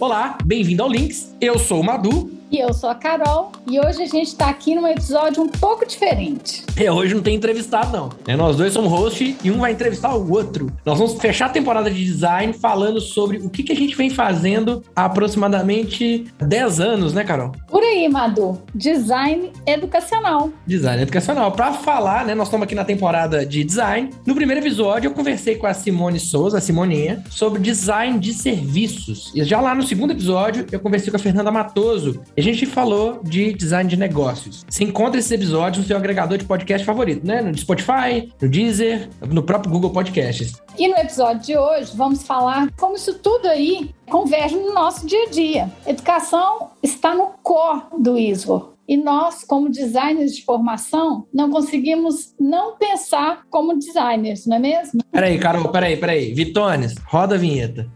Olá, bem-vindo ao Links. Eu sou o Madu e eu sou a Carol, e hoje a gente está aqui num episódio um pouco diferente. É, hoje não tem entrevistado, não. É, nós dois somos host e um vai entrevistar o outro. Nós vamos fechar a temporada de design falando sobre o que, que a gente vem fazendo há aproximadamente 10 anos, né, Carol? Por aí, Madu. Design educacional. Design educacional. Para falar, né, nós estamos aqui na temporada de design. No primeiro episódio, eu conversei com a Simone Souza, a Simoninha, sobre design de serviços. E já lá no segundo episódio, eu conversei com a Fernanda Matoso, a gente falou de design de negócios. Você encontra esses episódios no seu agregador de podcast favorito, né? No Spotify, no Deezer, no próprio Google Podcasts. E no episódio de hoje, vamos falar como isso tudo aí converge no nosso dia a dia. Educação está no core do ISO. E nós, como designers de formação, não conseguimos não pensar como designers, não é mesmo? Peraí, Carol, peraí, peraí. Vitones, roda a vinheta.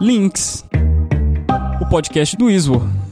Links o podcast do ISO.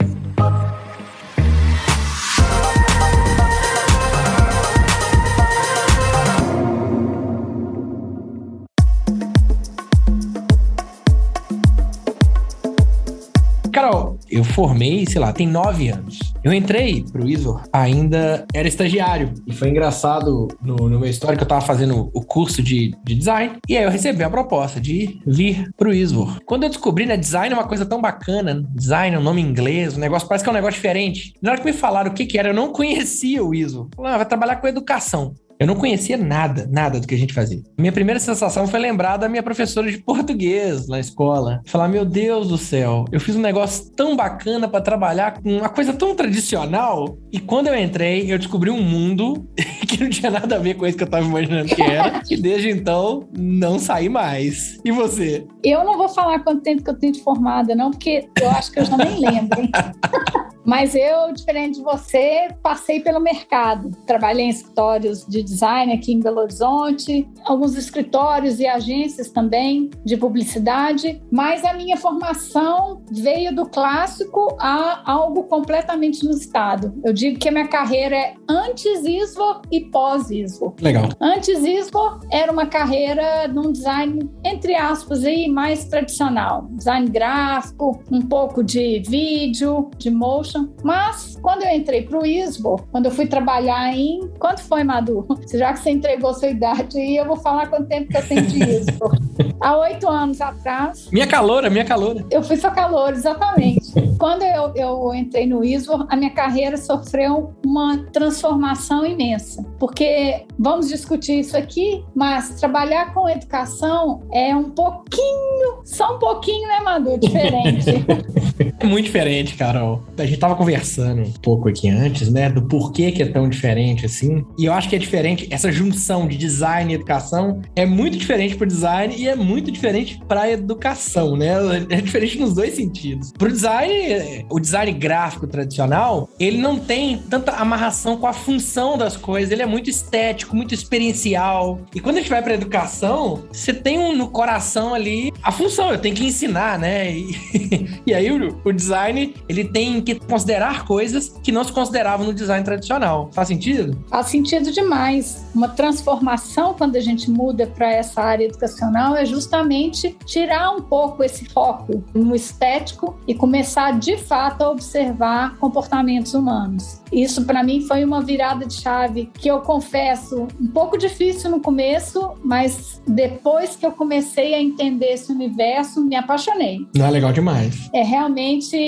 Carol, eu formei, sei lá, tem nove anos. Eu entrei pro ISO, ainda era estagiário. E foi engraçado no, no meu história que eu tava fazendo o curso de, de design. E aí eu recebi a proposta de vir pro ISO. Quando eu descobri, né, design é uma coisa tão bacana. Design é um nome inglês, um negócio, parece que é um negócio diferente. Na hora que me falaram o que que era, eu não conhecia o ISO. Falei, ah, vai trabalhar com educação. Eu não conhecia nada, nada do que a gente fazia. Minha primeira sensação foi lembrar da minha professora de português na escola. Falar, meu Deus do céu, eu fiz um negócio tão bacana para trabalhar com uma coisa tão tradicional. E quando eu entrei, eu descobri um mundo que não tinha nada a ver com isso que eu tava imaginando que era. e desde então, não saí mais. E você? Eu não vou falar quanto tempo que eu tenho de formada, não, porque eu acho que eu já nem lembro. Mas eu, diferente de você, passei pelo mercado. Trabalhei em escritórios de design aqui em Belo Horizonte, alguns escritórios e agências também de publicidade, mas a minha formação veio do clássico a algo completamente inusitado. Eu digo que a minha carreira é antes ISO e pós ISO. Legal. Antes ISO era uma carreira num design, entre aspas, aí, mais tradicional. Design gráfico, um pouco de vídeo, de motion mas quando eu entrei para o ISBO, quando eu fui trabalhar em. Quanto foi, Madu? Já que você entregou sua idade, e eu vou falar quanto tempo que eu tenho de ISBO. Há oito anos atrás. Minha caloura, minha caloura. Eu fui sua caloura, exatamente. quando eu, eu entrei no ISBO, a minha carreira sofreu uma transformação imensa. Porque vamos discutir isso aqui, mas trabalhar com educação é um pouquinho, só um pouquinho, né, Madu? Diferente. é muito diferente, Carol. A gente tava conversando um pouco aqui antes, né, do porquê que é tão diferente assim. E eu acho que é diferente, essa junção de design e educação é muito diferente pro design e é muito diferente pra educação, né? É diferente nos dois sentidos. Pro design, o design gráfico tradicional, ele não tem tanta amarração com a função das coisas, ele é muito estético, muito experiencial. E quando a gente vai pra educação, você tem um, no coração ali a função, eu tenho que ensinar, né? E, e aí o, o design, ele tem que considerar coisas que não se consideravam no design tradicional. Faz sentido? Faz sentido demais. Uma transformação, quando a gente muda para essa área educacional, é justamente tirar um pouco esse foco no estético e começar de fato a observar comportamentos humanos. Isso para mim foi uma virada de chave que eu confesso um pouco difícil no começo, mas depois que eu comecei a entender esse universo, me apaixonei. Não é legal demais. É realmente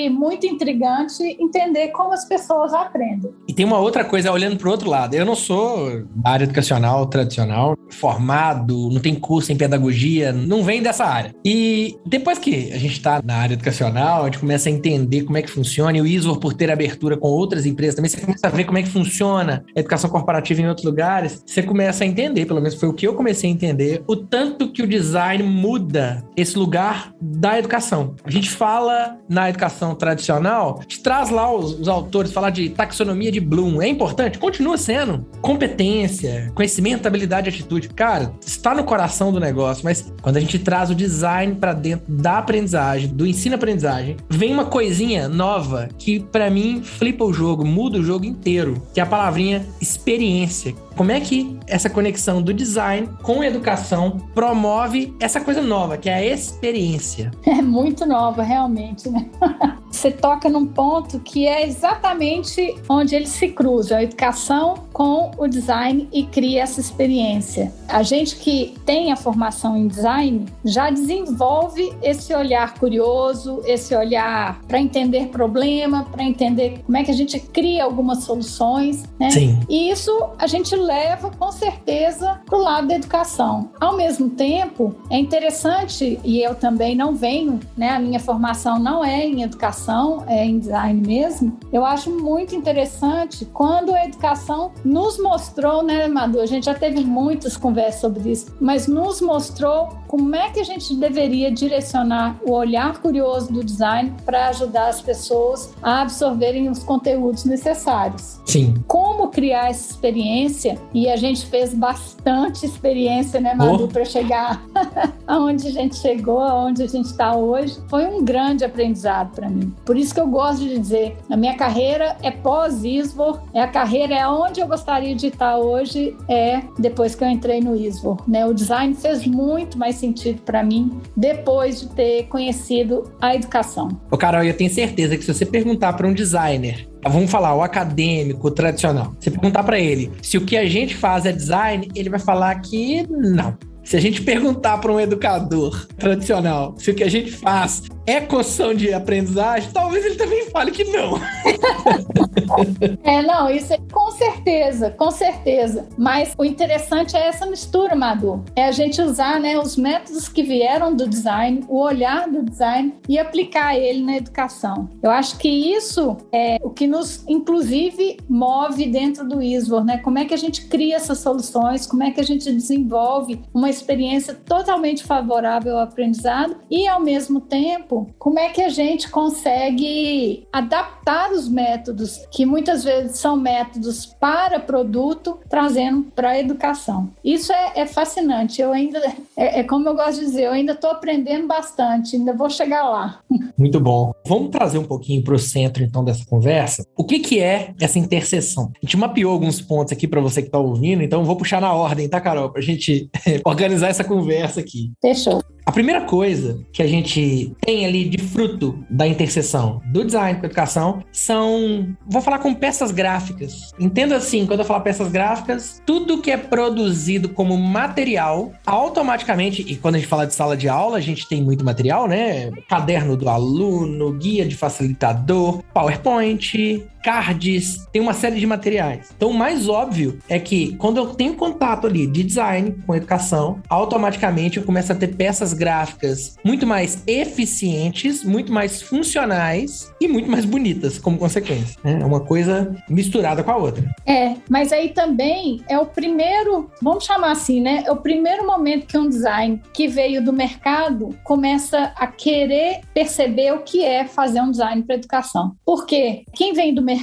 muito intrigante entender como as pessoas aprendem. E tem uma outra coisa olhando para o outro lado. Eu não sou da área educacional tradicional, formado, não tem curso em pedagogia, não vem dessa área. E depois que a gente está na área educacional, a gente começa a entender como é que funciona e o ISO por ter abertura com outras empresas também você começa a ver como é que funciona a educação corporativa em outros lugares, você começa a entender, pelo menos foi o que eu comecei a entender, o tanto que o design muda esse lugar da educação. A gente fala na educação tradicional, traz lá os, os autores, falar de taxonomia de Bloom, é importante? Continua sendo. Competência, conhecimento, habilidade, atitude. Cara, está no coração do negócio, mas quando a gente traz o design para dentro da aprendizagem, do ensino-aprendizagem, vem uma coisinha nova que para mim flipa o jogo, muda o jogo inteiro, que é a palavrinha experiência. Como é que essa conexão do design com a educação promove essa coisa nova, que é a experiência? É muito nova, realmente, né? Você toca num ponto que é exatamente onde eles se cruzam, a educação com o design e cria essa experiência. A gente que tem a formação em design já desenvolve esse olhar curioso, esse olhar para entender problema, para entender como é que a gente cria algumas soluções, né? Sim. E isso a gente leva com certeza para o lado da educação. Ao mesmo tempo, é interessante, e eu também não venho, né? A minha formação não é em educação, é em design mesmo. Eu acho muito interessante quando a educação nos mostrou, né, Madu? A gente já teve muitas conversas sobre isso, mas nos mostrou como é que a gente deveria direcionar o olhar curioso do design para ajudar as pessoas a absorverem os conteúdos necessários. Sim. Como criar essa experiência? E a gente fez bastante experiência, né, Madu, oh. para chegar aonde a gente chegou, aonde a gente está hoje. Foi um grande aprendizado para mim. Por isso que eu gosto de dizer, a minha carreira é pós-ISVOR, é a carreira é onde eu gostaria de estar hoje, é depois que eu entrei no ISVOR, né? O design fez muito mais sentido para mim depois de ter conhecido a educação. Ô Carol, eu tenho certeza que se você perguntar para um designer vamos falar, o acadêmico, o tradicional. Você perguntar para ele se o que a gente faz é design, ele vai falar que não. Se a gente perguntar para um educador tradicional se o que a gente faz é construção de aprendizagem, talvez ele também fale que não. é, não, isso é com certeza, com certeza. Mas o interessante é essa mistura, Madu. É a gente usar né, os métodos que vieram do design, o olhar do design e aplicar ele na educação. Eu acho que isso é o que nos, inclusive, move dentro do ISVOR, né? Como é que a gente cria essas soluções, como é que a gente desenvolve uma experiência totalmente favorável ao aprendizado e, ao mesmo tempo, como é que a gente consegue adaptar os métodos, que muitas vezes são métodos para produto, trazendo para a educação. Isso é, é, fascinante. Eu ainda, é, é como eu gosto de dizer, eu ainda estou aprendendo bastante, ainda vou chegar lá. Muito bom. Vamos trazer um pouquinho para o centro, então, dessa conversa. O que, que é essa interseção? A gente mapeou alguns pontos aqui para você que está ouvindo, então vou puxar na ordem, tá, Carol? Para a gente organizar essa conversa aqui. Fechou. A primeira coisa que a gente tem ali de fruto da interseção do design com a educação são, vou falar com peças gráficas. Entenda assim, quando eu falar peças gráficas, tudo que é produzido como material, automaticamente, e quando a gente fala de sala de aula, a gente tem muito material, né? Caderno do aluno, guia de facilitador, PowerPoint, cards, tem uma série de materiais. Então, o mais óbvio é que quando eu tenho contato ali de design com educação, automaticamente eu começo a ter peças gráficas muito mais eficientes, muito mais funcionais e muito mais bonitas como consequência. Né? É uma coisa misturada com a outra. É, mas aí também é o primeiro, vamos chamar assim, né? É o primeiro momento que um design que veio do mercado começa a querer perceber o que é fazer um design para educação. Porque quem vem do mercado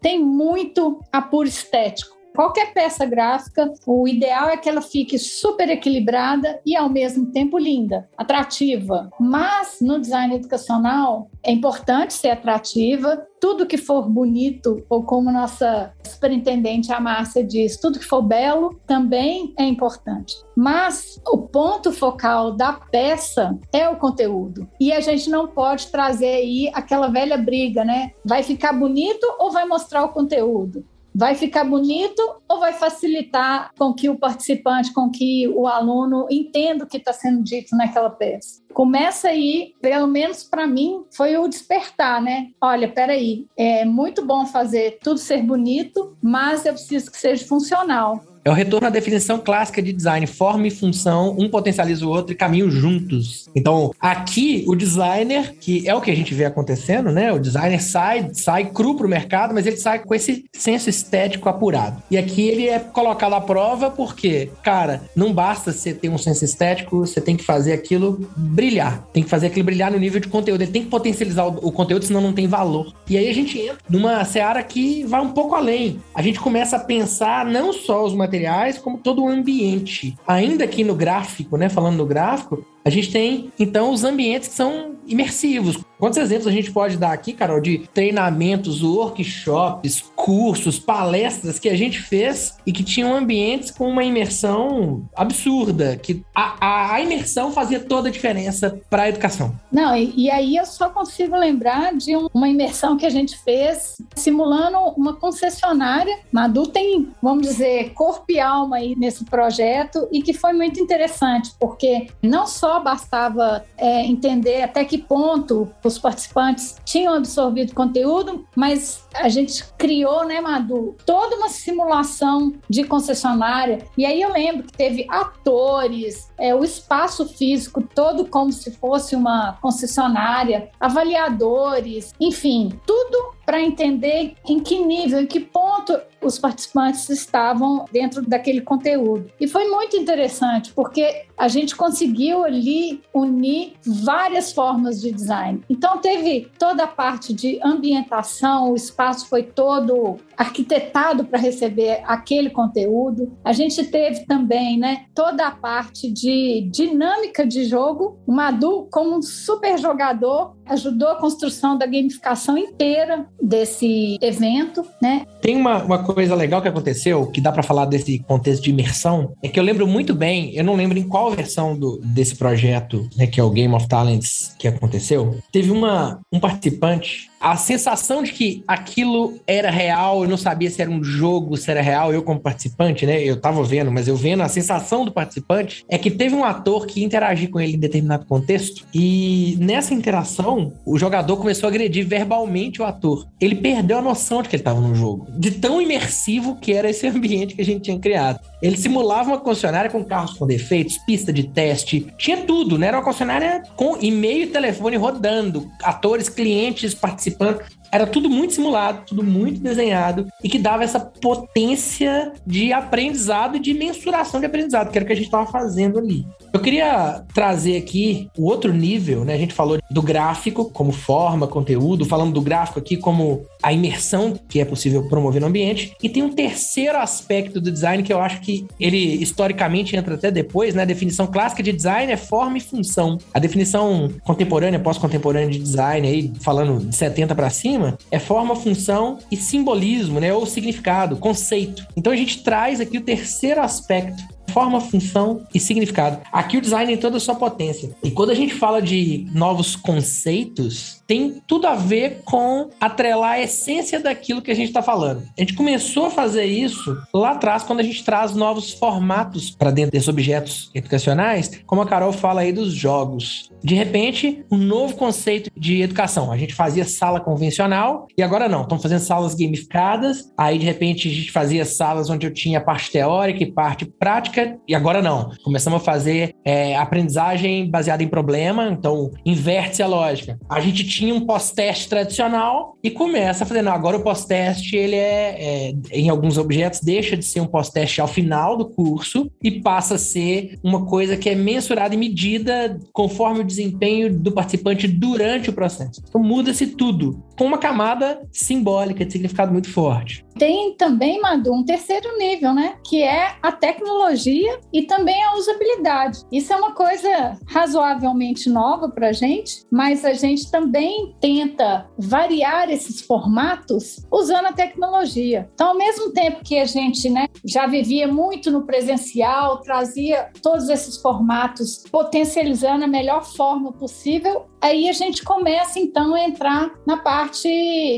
tem muito apuro estético. Qualquer peça gráfica, o ideal é que ela fique super equilibrada e ao mesmo tempo linda, atrativa. Mas no design educacional é importante ser atrativa. Tudo que for bonito, ou como nossa superintendente a Márcia diz, tudo que for belo também é importante. Mas o ponto focal da peça é o conteúdo. E a gente não pode trazer aí aquela velha briga, né? Vai ficar bonito ou vai mostrar o conteúdo? Vai ficar bonito ou vai facilitar com que o participante, com que o aluno entenda o que está sendo dito naquela peça? Começa aí, pelo menos para mim, foi o despertar, né? Olha, peraí, é muito bom fazer tudo ser bonito, mas eu preciso que seja funcional. É o retorno à definição clássica de design. Forma e função, um potencializa o outro e caminham juntos. Então, aqui, o designer, que é o que a gente vê acontecendo, né? O designer sai, sai cru pro mercado, mas ele sai com esse senso estético apurado. E aqui ele é colocado à prova porque, cara, não basta você ter um senso estético, você tem que fazer aquilo brilhar. Tem que fazer aquilo brilhar no nível de conteúdo. Ele tem que potencializar o, conteúdo, senão não tem valor. E aí a gente entra numa seara que vai um pouco além. A gente começa a pensar não só os materiais, materiais, como todo o ambiente. Ainda aqui no gráfico, né, falando no gráfico, a gente tem então os ambientes que são imersivos. Quantos exemplos a gente pode dar aqui, Carol, de treinamentos, workshops, cursos, palestras que a gente fez e que tinham ambientes com uma imersão absurda, que a, a, a imersão fazia toda a diferença para a educação. Não, e, e, aí eu só consigo lembrar de um, uma imersão que a gente fez simulando uma concessionária. Madu tem, vamos dizer, corpo e alma aí nesse projeto e que foi muito interessante, porque não só bastava é, entender até que ponto os participantes tinham absorvido conteúdo, mas a gente criou, né, Madu, toda uma simulação de concessionária. E aí eu lembro que teve atores, é, o espaço físico todo como se fosse uma concessionária, avaliadores, enfim, tudo para entender em que nível, em que ponto os participantes estavam dentro daquele conteúdo. E foi muito interessante, porque a gente conseguiu ali unir várias formas de design. Então, teve toda a parte de ambientação, o espaço foi todo arquitetado para receber aquele conteúdo. A gente teve também né, toda a parte de dinâmica de jogo. O Madu, como um super jogador, ajudou a construção da gamificação inteira desse evento, né? Tem uma, uma coisa legal que aconteceu, que dá para falar desse contexto de imersão, é que eu lembro muito bem, eu não lembro em qual versão do, desse projeto, né, que é o Game of Talents que aconteceu, teve uma, um participante a sensação de que aquilo era real, eu não sabia se era um jogo, se era real, eu como participante, né? Eu tava vendo, mas eu vendo, a sensação do participante é que teve um ator que interagiu com ele em determinado contexto e nessa interação, o jogador começou a agredir verbalmente o ator. Ele perdeu a noção de que ele estava no jogo, de tão imersivo que era esse ambiente que a gente tinha criado. Ele simulava uma concessionária com carros com defeitos, pista de teste, tinha tudo, né? Era uma concessionária com e-mail e telefone rodando, atores, clientes participando. Era tudo muito simulado, tudo muito desenhado e que dava essa potência de aprendizado e de mensuração de aprendizado, que era o que a gente estava fazendo ali. Eu queria trazer aqui o outro nível, né? A gente falou do gráfico como forma, conteúdo, falando do gráfico aqui como a imersão que é possível promover no ambiente. E tem um terceiro aspecto do design que eu acho que ele historicamente entra até depois, né? A definição clássica de design é forma e função. A definição contemporânea, pós-contemporânea de design, aí falando de 70 para cima, é forma, função e simbolismo, né? Ou significado, conceito. Então a gente traz aqui o terceiro aspecto forma, função e significado. Aqui o design tem toda a sua potência. E quando a gente fala de novos conceitos, tem tudo a ver com atrelar a essência daquilo que a gente está falando. A gente começou a fazer isso lá atrás, quando a gente traz novos formatos para dentro desses objetos educacionais, como a Carol fala aí dos jogos. De repente, um novo conceito de educação. A gente fazia sala convencional e agora não, estamos fazendo salas gamificadas. Aí, de repente, a gente fazia salas onde eu tinha parte teórica e parte prática e agora não. Começamos a fazer é, aprendizagem baseada em problema, então inverte-se a lógica. A gente tinha um pós-teste tradicional e começa a fazer, agora o pós-teste, ele é, é, em alguns objetos, deixa de ser um pós-teste ao final do curso e passa a ser uma coisa que é mensurada e medida conforme o desempenho do participante durante o processo. Então muda-se tudo, com uma camada simbólica de significado muito forte. Tem também, Madu, um terceiro nível, né? Que é a tecnologia e também a usabilidade. Isso é uma coisa razoavelmente nova para a gente, mas a gente também tenta variar esses formatos usando a tecnologia. Então, ao mesmo tempo que a gente né, já vivia muito no presencial, trazia todos esses formatos potencializando a melhor forma possível, aí a gente começa então a entrar na parte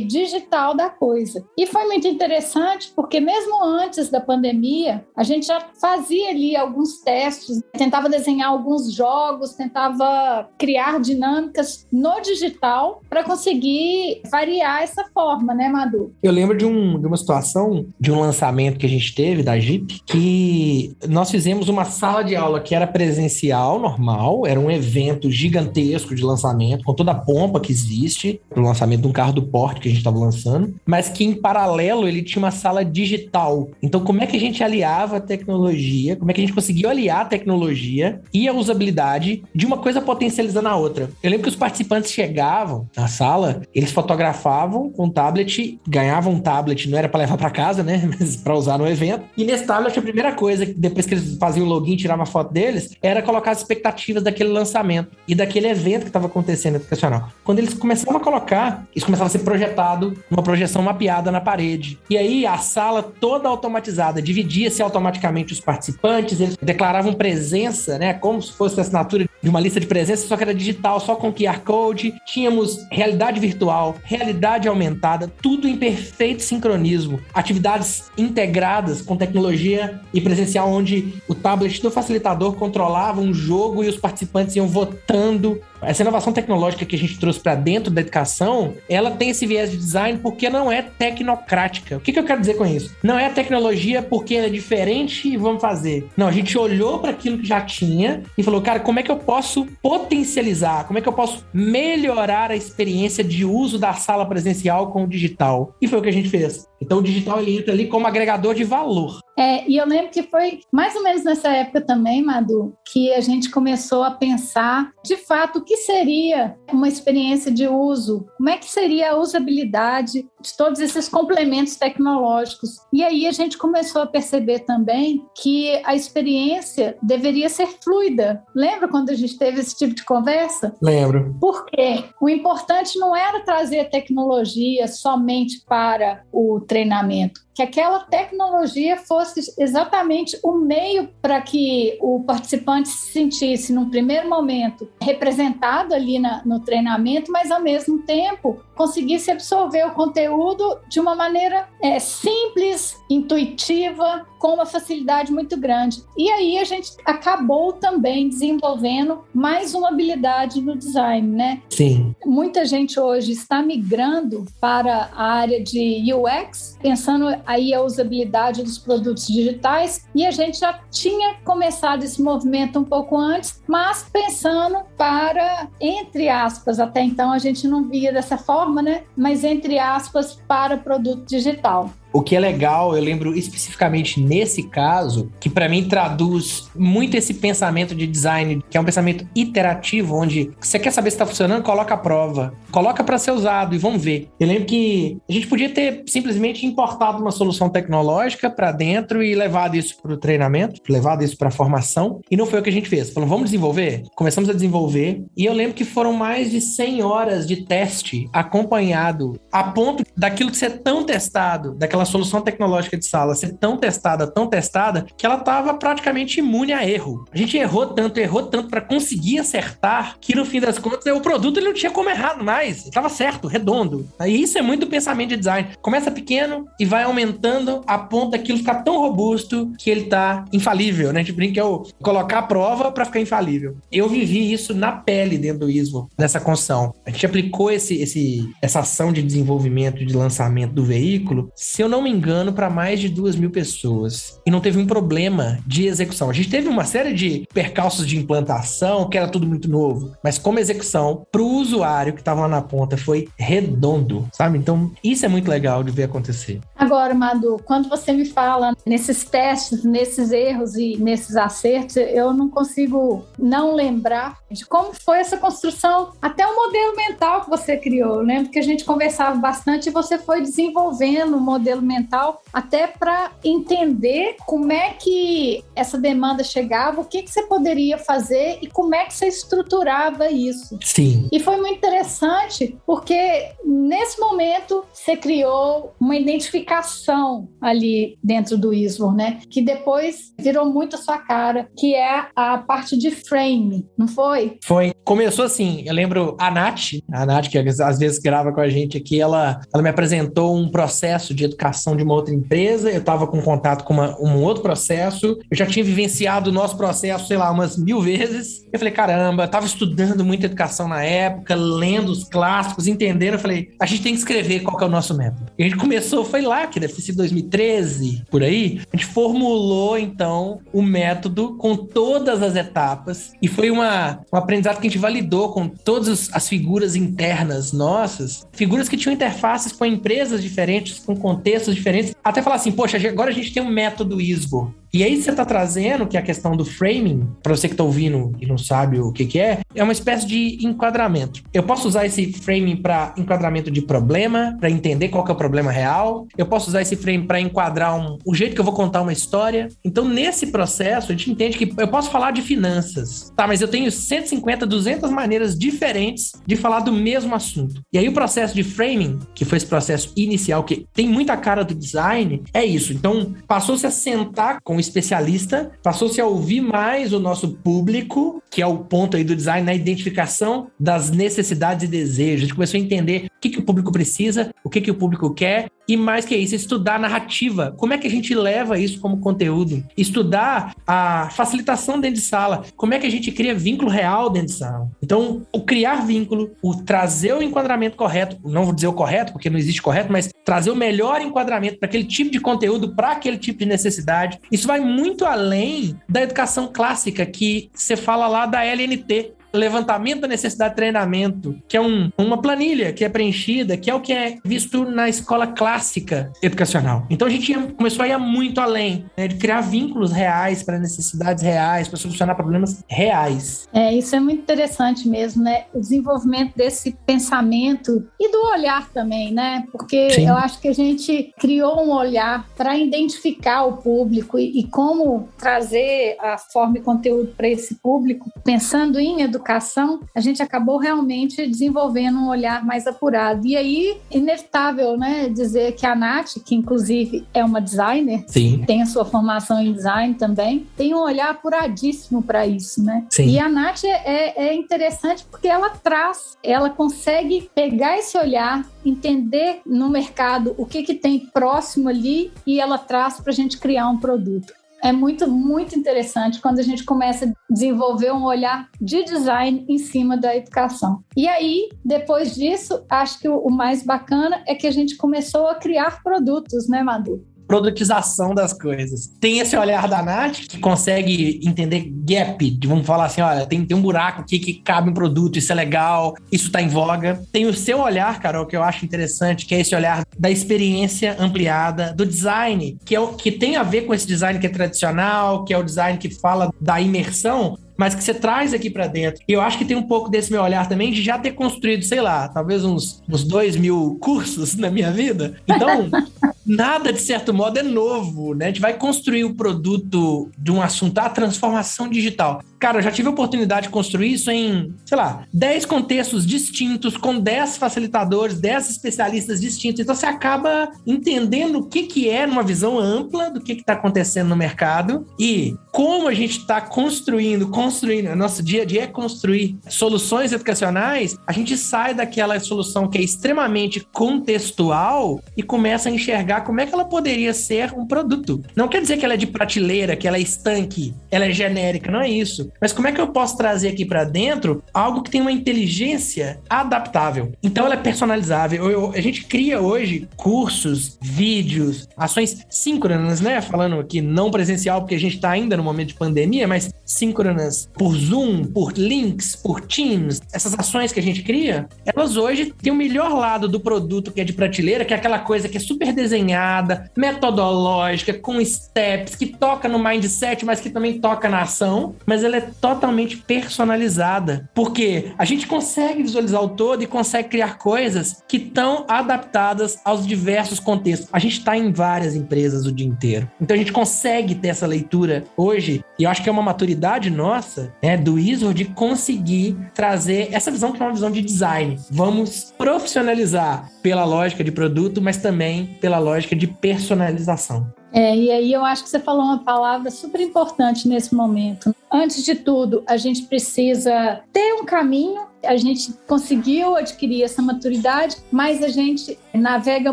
digital da coisa. E foi muito interessante porque mesmo antes da pandemia, a gente já fazia ali alguns testes, tentava desenhar alguns jogos, tentava criar dinâmicas no digital para conseguir variar essa forma, né, Madu? Eu lembro de, um, de uma situação, de um lançamento que a gente teve da Jeep, que nós fizemos uma sala de aula que era presencial, normal, era um evento gigantesco de lançamento, com toda a pompa que existe, para o lançamento de um carro do porte que a gente estava lançando, mas que em paralelo ele tinha uma sala digital. Então, como é que a gente aliava a tecnologia? Como é que a gente conseguiu aliar a tecnologia e a usabilidade de uma coisa potencializando a outra? Eu lembro que os participantes chegavam na sala, eles fotografavam com tablet, ganhavam um tablet, não era para levar para casa, né? Mas para usar no evento. E nesse tablet, a primeira coisa, depois que eles faziam o login, tiravam a foto deles, era colocar as expectativas daquele lançamento e daquele evento que estava acontecendo educacional. Quando eles começavam a colocar, isso começava a ser projetado, uma projeção mapeada na parede. E aí a sala toda automatizada, dividia-se automaticamente os participantes, eles declaravam presença, né? Como se fosse a assinatura de uma lista de presença, só que era digital, só com QR Code. Tínhamos realidade virtual, realidade aumentada, tudo em perfeito sincronismo. Atividades integradas com tecnologia e presencial, onde o tablet do facilitador controlava um jogo e os participantes iam votando essa inovação tecnológica que a gente trouxe para dentro da educação, ela tem esse viés de design porque não é tecnocrática. O que, que eu quero dizer com isso? Não é tecnologia porque é diferente e vamos fazer. Não, a gente olhou para aquilo que já tinha e falou, cara, como é que eu posso potencializar? Como é que eu posso melhorar a experiência de uso da sala presencial com o digital? E foi o que a gente fez. Então o digital ele entra ali como agregador de valor. É, e eu lembro que foi mais ou menos nessa época também, Madu, que a gente começou a pensar de fato o que seria uma experiência de uso, como é que seria a usabilidade de todos esses complementos tecnológicos. E aí a gente começou a perceber também que a experiência deveria ser fluida. Lembra quando a gente teve esse tipo de conversa? Lembro. Por quê? O importante não era trazer tecnologia somente para o treinamento que aquela tecnologia fosse exatamente o meio para que o participante se sentisse, num primeiro momento, representado ali na, no treinamento, mas ao mesmo tempo conseguisse absorver o conteúdo de uma maneira é, simples, intuitiva, com uma facilidade muito grande. E aí a gente acabou também desenvolvendo mais uma habilidade no design, né? Sim. Muita gente hoje está migrando para a área de UX, pensando aí a usabilidade dos produtos digitais, e a gente já tinha começado esse movimento um pouco antes, mas pensando para, entre aspas, até então a gente não via dessa forma, né? Mas entre aspas, para produto digital. O que é legal, eu lembro especificamente nesse caso, que para mim traduz muito esse pensamento de design, que é um pensamento iterativo, onde você quer saber se está funcionando, coloca a prova, coloca para ser usado e vamos ver. Eu lembro que a gente podia ter simplesmente importado uma solução tecnológica para dentro e levado isso para o treinamento, levado isso para a formação, e não foi o que a gente fez. Falamos, vamos desenvolver? Começamos a desenvolver, e eu lembro que foram mais de 100 horas de teste acompanhado, a ponto daquilo que ser tão testado, daquela uma solução tecnológica de sala ser tão testada, tão testada, que ela estava praticamente imune a erro. A gente errou tanto, errou tanto para conseguir acertar, que no fim das contas o produto ele não tinha como errar mais. Estava certo, redondo. E isso é muito pensamento de design. Começa pequeno e vai aumentando a ponto daquilo ficar tão robusto que ele tá infalível, né? A gente brinca é o colocar a prova para ficar infalível. Eu vivi isso na pele dentro do ISO, nessa construção. A gente aplicou esse, esse, essa ação de desenvolvimento, de lançamento do veículo. Se eu não me engano, para mais de duas mil pessoas. E não teve um problema de execução. A gente teve uma série de percalços de implantação, que era tudo muito novo. Mas como execução, para o usuário que estava lá na ponta, foi redondo, sabe? Então, isso é muito legal de ver acontecer. Agora, Madu, quando você me fala nesses testes, nesses erros e nesses acertos, eu não consigo não lembrar de como foi essa construção, até o modelo mental que você criou. Eu lembro que a gente conversava bastante e você foi desenvolvendo o modelo mental até para entender como é que essa demanda chegava, o que, que você poderia fazer e como é que você estruturava isso. Sim. E foi muito interessante porque nesse momento você criou uma identificação ali dentro do Isvor, né? Que depois virou muito a sua cara, que é a parte de frame, não foi? Foi. Começou assim, eu lembro a Nath, a Nath que às vezes grava com a gente aqui, ela, ela me apresentou um processo de educação de uma outra empresa, eu estava com contato com uma, um outro processo, eu já tinha vivenciado o nosso processo, sei lá, umas mil vezes. Eu falei, caramba, estava estudando muita educação na época, lendo os clássicos, entendendo. Eu falei, a gente tem que escrever qual que é o nosso método. E a gente começou, foi lá, que deve sido 2013, por aí. A gente formulou, então, o método com todas as etapas. E foi uma, um aprendizado que a gente validou com todas as figuras internas nossas, figuras que tinham interfaces com empresas diferentes, com contextos diferentes, até falar assim, poxa, agora a gente tem um método ISBO. E aí você está trazendo que a questão do framing, para você que está ouvindo e não sabe o que, que é, é uma espécie de enquadramento. Eu posso usar esse framing para enquadramento de problema, para entender qual é o problema real. Eu posso usar esse frame para enquadrar um, o jeito que eu vou contar uma história. Então, nesse processo, a gente entende que eu posso falar de finanças, tá? Mas eu tenho 150, 200 maneiras diferentes de falar do mesmo assunto. E aí o processo de framing, que foi esse processo inicial, que tem muita cara do design, é isso. Então, passou-se a sentar com especialista, passou-se a ouvir mais o nosso público, que é o ponto aí do design, na identificação das necessidades e desejos. A gente começou a entender que, que o público precisa, o que, que o público quer, e mais que isso, estudar a narrativa. Como é que a gente leva isso como conteúdo? Estudar a facilitação dentro de sala. Como é que a gente cria vínculo real dentro de sala? Então, o criar vínculo, o trazer o enquadramento correto, não vou dizer o correto, porque não existe correto, mas trazer o melhor enquadramento para aquele tipo de conteúdo, para aquele tipo de necessidade. Isso vai muito além da educação clássica que você fala lá da LNT, levantamento da necessidade de treinamento, que é um, uma planilha que é preenchida, que é o que é visto na escola clássica educacional. Então a gente começou a ir muito além, né, de criar vínculos reais para necessidades reais, para solucionar problemas reais. É, isso é muito interessante mesmo, né? O desenvolvimento desse pensamento e do olhar também, né? Porque Sim. eu acho que a gente criou um olhar para identificar o público e, e como trazer a forma e conteúdo para esse público, pensando em educação educação, a gente acabou realmente desenvolvendo um olhar mais apurado. E aí, inevitável, né, dizer que a Nath, que inclusive é uma designer, Sim. tem a sua formação em design também, tem um olhar apuradíssimo para isso, né? Sim. E a Nath é, é interessante porque ela traz, ela consegue pegar esse olhar, entender no mercado o que, que tem próximo ali e ela traz para a gente criar um produto é muito, muito interessante quando a gente começa a desenvolver um olhar de design em cima da educação. E aí, depois disso, acho que o mais bacana é que a gente começou a criar produtos, né, Madu? Produtização das coisas. Tem esse olhar da Nath, que consegue entender gap, vamos falar assim, olha, tem, tem um buraco aqui que cabe um produto, isso é legal, isso tá em voga. Tem o seu olhar, Carol, que eu acho interessante, que é esse olhar da experiência ampliada, do design, que é o que tem a ver com esse design que é tradicional, que é o design que fala da imersão, mas que você traz aqui para dentro. E eu acho que tem um pouco desse meu olhar também de já ter construído, sei lá, talvez uns, uns dois mil cursos na minha vida. Então, nada de certo modo é novo, né? A gente vai construir o produto de um assunto, a transformação digital. Cara, eu já tive a oportunidade de construir isso em, sei lá, 10 contextos distintos, com 10 facilitadores, 10 especialistas distintos. Então você acaba entendendo o que, que é numa visão ampla do que está acontecendo no mercado e como a gente está construindo, construindo, nosso dia a dia é construir soluções educacionais, a gente sai daquela solução que é extremamente contextual e começa a enxergar como é que ela poderia ser um produto. Não quer dizer que ela é de prateleira, que ela é estanque, ela é genérica, não é isso. Mas como é que eu posso trazer aqui para dentro algo que tem uma inteligência adaptável? Então ela é personalizável. Eu, a gente cria hoje cursos, vídeos, ações síncronas, né? Falando aqui não presencial, porque a gente está ainda no momento de pandemia, mas síncronas por Zoom, por links, por Teams. Essas ações que a gente cria, elas hoje têm o melhor lado do produto que é de prateleira, que é aquela coisa que é super desenhada, metodológica, com steps, que toca no mindset, mas que também toca na ação. Mas ela é totalmente personalizada. Porque a gente consegue visualizar o todo e consegue criar coisas que estão adaptadas aos diversos contextos. A gente está em várias empresas o dia inteiro. Então a gente consegue ter essa leitura hoje, e eu acho que é uma maturidade nossa, né, do ISO, de conseguir trazer essa visão que é uma visão de design. Vamos profissionalizar pela lógica de produto, mas também pela lógica de personalização. É, e aí eu acho que você falou uma palavra super importante nesse momento. Antes de tudo, a gente precisa ter um caminho a gente conseguiu adquirir essa maturidade, mas a gente navega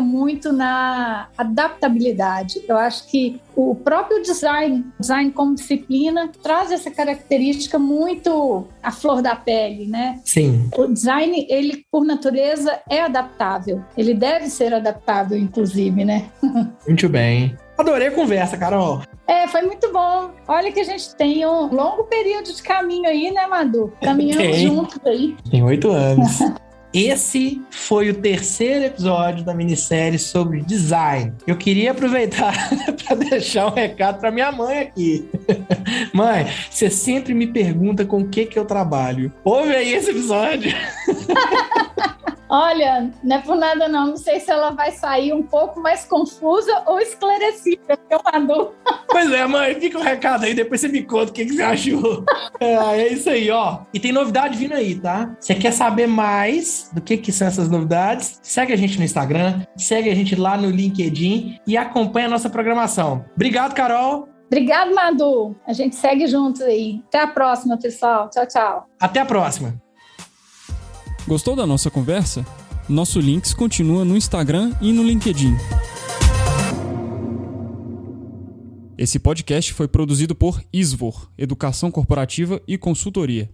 muito na adaptabilidade. Eu acho que o próprio design, design como disciplina, traz essa característica muito à flor da pele, né? Sim. O design, ele por natureza é adaptável. Ele deve ser adaptável, inclusive, né? Muito bem. Adorei a conversa, Carol. É, foi muito bom. Olha que a gente tem um longo período de caminho aí, né, Madu? Caminhando juntos aí. Tem oito anos. Esse foi o terceiro episódio da minissérie sobre design. Eu queria aproveitar para deixar um recado para minha mãe aqui. mãe, você sempre me pergunta com o que que eu trabalho. Ouve aí esse episódio. Olha, não é por nada não. Não sei se ela vai sair um pouco mais confusa ou esclarecida, eu mando. Pois é, mãe, fica o um recado aí, depois você me conta o que, que você achou. É, é, isso aí, ó. E tem novidade vindo aí, tá? Você quer saber mais do que, que são essas novidades? Segue a gente no Instagram, segue a gente lá no LinkedIn e acompanha a nossa programação. Obrigado, Carol. Obrigado, Madu. A gente segue juntos aí. Até a próxima, pessoal. Tchau, tchau. Até a próxima. Gostou da nossa conversa? Nosso Links continua no Instagram e no LinkedIn. Esse podcast foi produzido por Isvor, Educação Corporativa e Consultoria.